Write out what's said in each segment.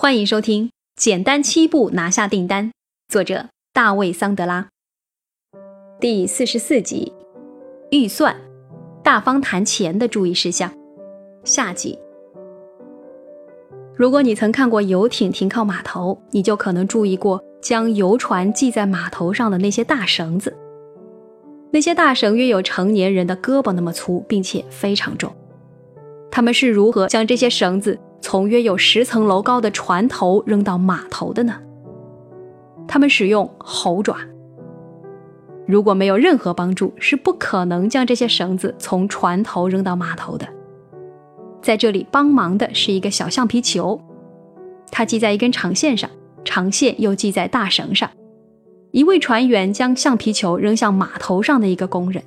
欢迎收听《简单七步拿下订单》，作者大卫·桑德拉，第四十四集：预算，大方谈钱的注意事项。下集。如果你曾看过游艇停靠码头，你就可能注意过将游船系在码头上的那些大绳子。那些大绳约有成年人的胳膊那么粗，并且非常重。他们是如何将这些绳子？从约有十层楼高的船头扔到码头的呢？他们使用猴爪。如果没有任何帮助，是不可能将这些绳子从船头扔到码头的。在这里帮忙的是一个小橡皮球，它系在一根长线上，长线又系在大绳上。一位船员将橡皮球扔向码头上的一个工人，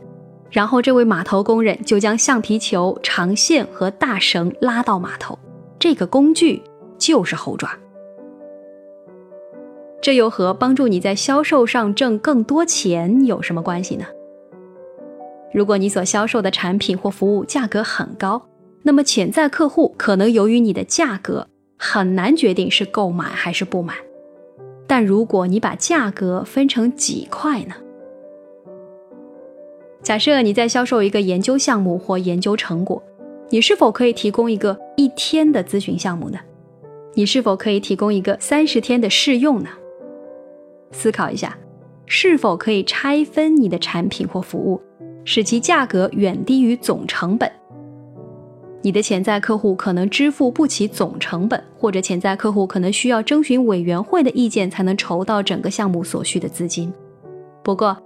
然后这位码头工人就将橡皮球、长线和大绳拉到码头。这个工具就是猴爪，这又和帮助你在销售上挣更多钱有什么关系呢？如果你所销售的产品或服务价格很高，那么潜在客户可能由于你的价格很难决定是购买还是不买。但如果你把价格分成几块呢？假设你在销售一个研究项目或研究成果。你是否可以提供一个一天的咨询项目呢？你是否可以提供一个三十天的试用呢？思考一下，是否可以拆分你的产品或服务，使其价格远低于总成本？你的潜在客户可能支付不起总成本，或者潜在客户可能需要征询委员会的意见才能筹到整个项目所需的资金。不过，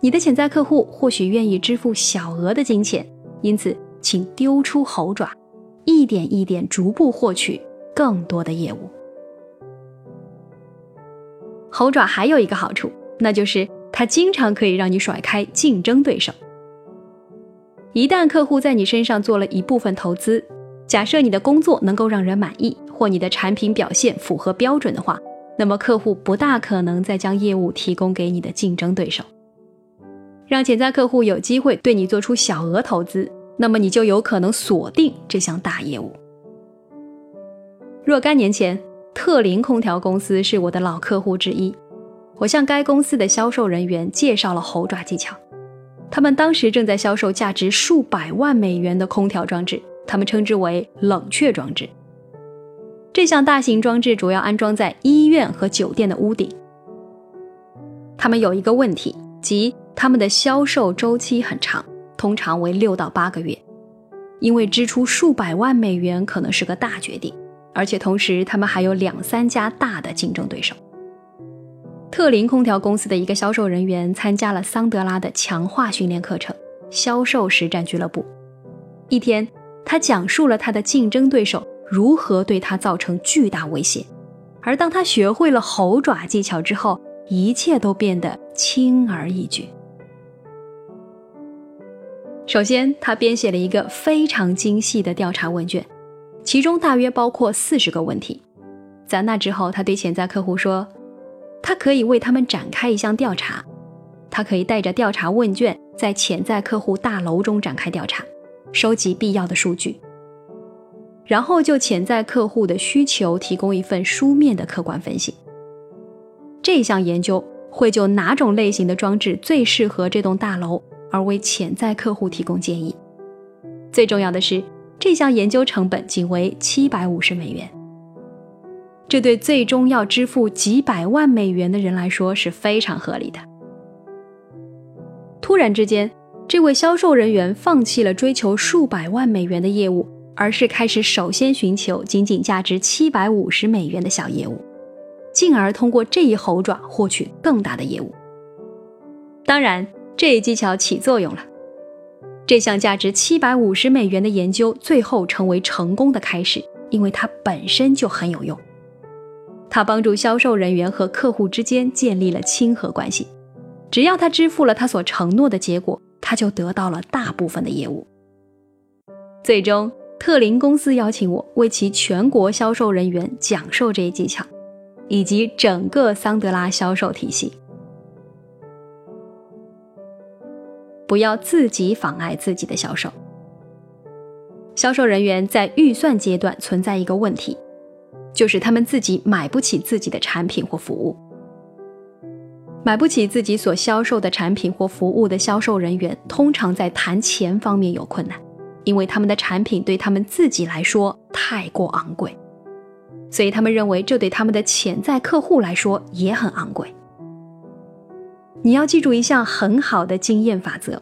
你的潜在客户或许愿意支付小额的金钱，因此。请丢出猴爪，一点一点逐步获取更多的业务。猴爪还有一个好处，那就是它经常可以让你甩开竞争对手。一旦客户在你身上做了一部分投资，假设你的工作能够让人满意，或你的产品表现符合标准的话，那么客户不大可能再将业务提供给你的竞争对手。让潜在客户有机会对你做出小额投资。那么你就有可能锁定这项大业务。若干年前，特林空调公司是我的老客户之一，我向该公司的销售人员介绍了猴爪技巧。他们当时正在销售价值数百万美元的空调装置，他们称之为冷却装置。这项大型装置主要安装在医院和酒店的屋顶。他们有一个问题，即他们的销售周期很长。通常为六到八个月，因为支出数百万美元可能是个大决定，而且同时他们还有两三家大的竞争对手。特林空调公司的一个销售人员参加了桑德拉的强化训练课程——销售实战俱乐部。一天，他讲述了他的竞争对手如何对他造成巨大威胁，而当他学会了猴爪技巧之后，一切都变得轻而易举。首先，他编写了一个非常精细的调查问卷，其中大约包括四十个问题。在那之后，他对潜在客户说：“他可以为他们展开一项调查，他可以带着调查问卷在潜在客户大楼中展开调查，收集必要的数据，然后就潜在客户的需求提供一份书面的客观分析。这项研究会就哪种类型的装置最适合这栋大楼。”而为潜在客户提供建议。最重要的是，这项研究成本仅为七百五十美元。这对最终要支付几百万美元的人来说是非常合理的。突然之间，这位销售人员放弃了追求数百万美元的业务，而是开始首先寻求仅仅价值七百五十美元的小业务，进而通过这一猴爪获取更大的业务。当然。这一技巧起作用了，这项价值七百五十美元的研究最后成为成功的开始，因为它本身就很有用。它帮助销售人员和客户之间建立了亲和关系。只要他支付了他所承诺的结果，他就得到了大部分的业务。最终，特林公司邀请我为其全国销售人员讲授这一技巧，以及整个桑德拉销售体系。不要自己妨碍自己的销售。销售人员在预算阶段存在一个问题：就是他们自己买不起自己的产品或服务。买不起自己所销售的产品或服务的销售人员，通常在谈钱方面有困难，因为他们的产品对他们自己来说太过昂贵，所以他们认为这对他们的潜在客户来说也很昂贵。你要记住一项很好的经验法则：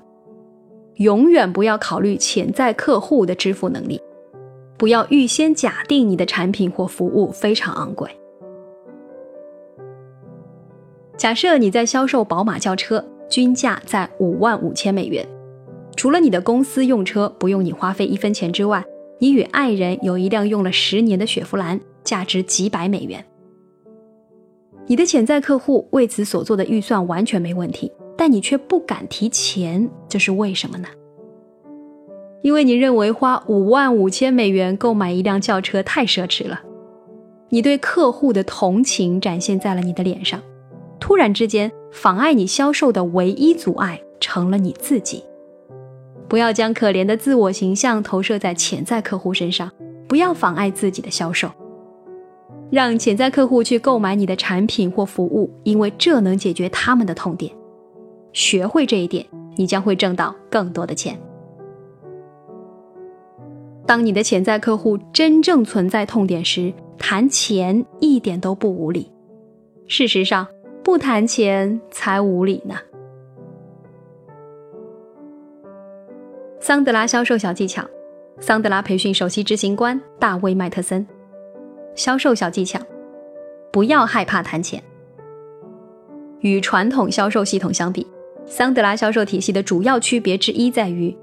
永远不要考虑潜在客户的支付能力，不要预先假定你的产品或服务非常昂贵。假设你在销售宝马轿车，均价在五万五千美元。除了你的公司用车不用你花费一分钱之外，你与爱人有一辆用了十年的雪佛兰，价值几百美元。你的潜在客户为此所做的预算完全没问题，但你却不敢提钱，这是为什么呢？因为你认为花五万五千美元购买一辆轿车太奢侈了。你对客户的同情展现在了你的脸上。突然之间，妨碍你销售的唯一阻碍成了你自己。不要将可怜的自我形象投射在潜在客户身上，不要妨碍自己的销售。让潜在客户去购买你的产品或服务，因为这能解决他们的痛点。学会这一点，你将会挣到更多的钱。当你的潜在客户真正存在痛点时，谈钱一点都不无理。事实上，不谈钱才无理呢。桑德拉销售小技巧，桑德拉培训首席执行官大卫麦特森。销售小技巧：不要害怕谈钱。与传统销售系统相比，桑德拉销售体系的主要区别之一在于，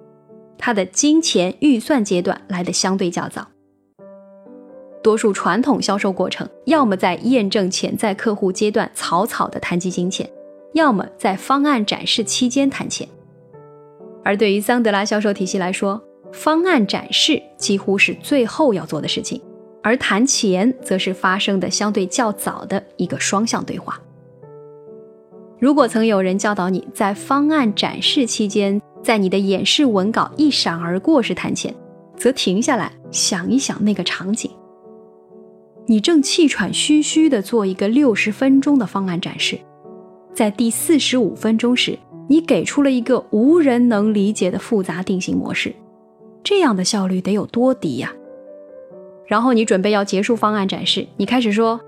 它的金钱预算阶段来的相对较早。多数传统销售过程，要么在验证潜在客户阶段草草的谈及金钱，要么在方案展示期间谈钱。而对于桑德拉销售体系来说，方案展示几乎是最后要做的事情，而谈钱则是发生的相对较早的一个双向对话。如果曾有人教导你在方案展示期间，在你的演示文稿一闪而过时谈钱，则停下来想一想那个场景。你正气喘吁吁地做一个六十分钟的方案展示，在第四十五分钟时，你给出了一个无人能理解的复杂定型模式，这样的效率得有多低呀？然后你准备要结束方案展示，你开始说：“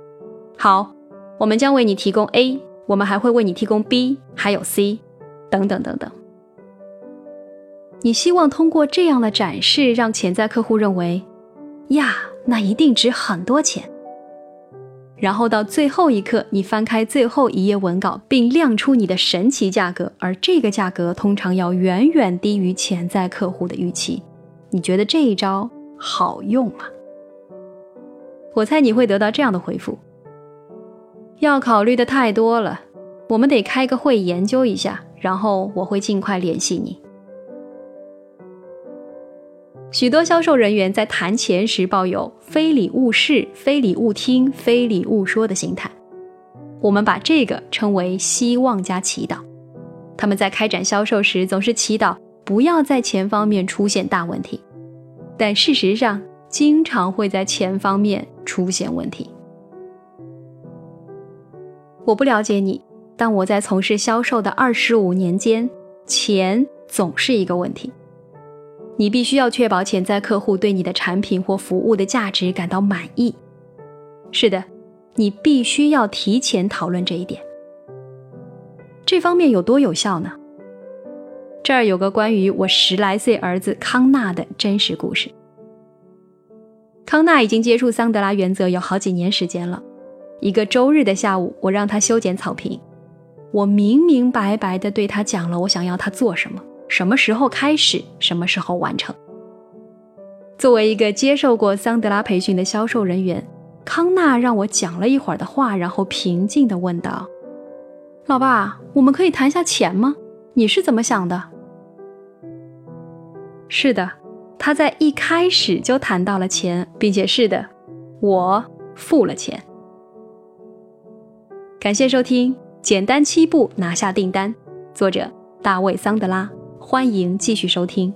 好，我们将为你提供 A，我们还会为你提供 B，还有 C，等等等等。”你希望通过这样的展示，让潜在客户认为，呀。那一定值很多钱。然后到最后一刻，你翻开最后一页文稿，并亮出你的神奇价格，而这个价格通常要远远低于潜在客户的预期。你觉得这一招好用吗？我猜你会得到这样的回复：要考虑的太多了，我们得开个会研究一下，然后我会尽快联系你。许多销售人员在谈钱时抱有“非礼勿视、非礼勿听、非礼勿说”的心态，我们把这个称为希望加祈祷。他们在开展销售时总是祈祷不要在钱方面出现大问题，但事实上经常会在钱方面出现问题。我不了解你，但我在从事销售的二十五年间，钱总是一个问题。你必须要确保潜在客户对你的产品或服务的价值感到满意。是的，你必须要提前讨论这一点。这方面有多有效呢？这儿有个关于我十来岁儿子康纳的真实故事。康纳已经接触桑德拉原则有好几年时间了。一个周日的下午，我让他修剪草坪，我明明白白地对他讲了我想要他做什么。什么时候开始？什么时候完成？作为一个接受过桑德拉培训的销售人员，康纳让我讲了一会儿的话，然后平静地问道：“老爸，我们可以谈下钱吗？你是怎么想的？”是的，他在一开始就谈到了钱，并且是的，我付了钱。感谢收听《简单七步拿下订单》，作者大卫·桑德拉。欢迎继续收听。